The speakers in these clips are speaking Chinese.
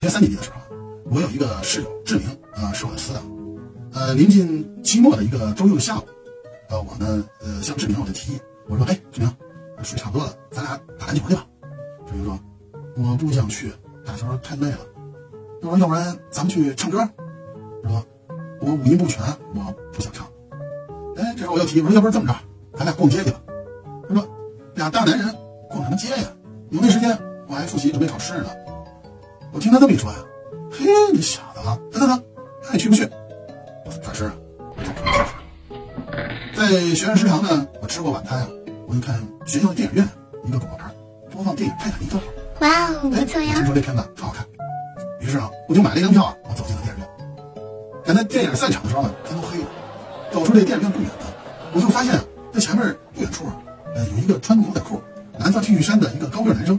年三年级的时候，我有一个室友志明啊，是我的死党。呃，临近期末的一个周六的下午，呃，我呢，呃，向志明我就提议，我说，哎，志明，水差不多了，咱俩打篮球去吧。志明说，我不想去，打球太累了。我说，要不然咱们去唱歌？他说，我五音不全，我不想唱。哎，这时候我又提议，我说，要不然这么着，咱俩逛街去吧。他说，俩大男人逛什么街呀？有那时间我还复习准备考试呢。我听他这么一说呀，嘿，你小子啊，等等等，看你去不去？转身。在学院食堂呢，我吃过晚餐啊，我就看学校的电影院一个广告牌，播放电影《泰坦尼克号》。哇哦，不哎，错呀听！说这片子特好看，于是啊，我就买了一张票啊，我走进了电影院。赶在电影散场的时候呢，天都黑了，走出这电影院不远呢，我就发现啊，在前面不远处啊，呃，有一个穿牛仔裤、蓝色 T 恤衫的一个高个男生，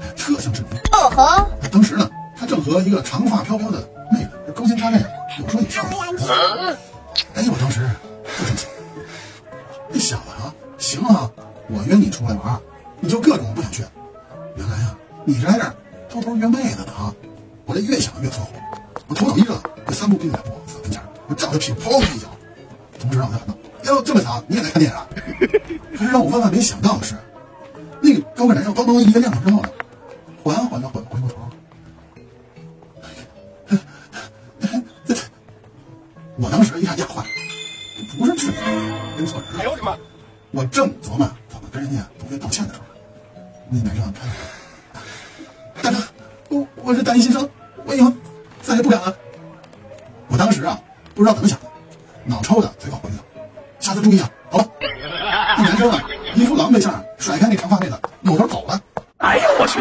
哎特像志明。哦吼，当时呢，他正和一个长发飘飘的妹子勾肩搭背啊，有说有笑的。哎，我当时特生气，那小子啊，行啊，我约你出来玩，你就各种不想去。原来啊，你这儿偷偷约妹子的啊！我这越想越搓火，我头脑一热，这三步并两步走跟前，我照他屁股砰一脚，同时让他喊道：“哟，这么巧，你也来看电影啊？”可是让我万万没想到的是，那个高个男生刚刚一个亮之后，缓缓的缓回过头，我当时一看坏了，不是去认错人了。哎呦我的妈！我正琢磨怎么跟人家同学道歉的时候，那男生看，大哥，我我是大一新生，我以后再也不敢了。我当时啊，不知道怎么想的，脑抽的嘴搞混了。下次注意啊，好了，那男生啊，一副狼狈相，甩开那长发。狗都走了，哎呦我去。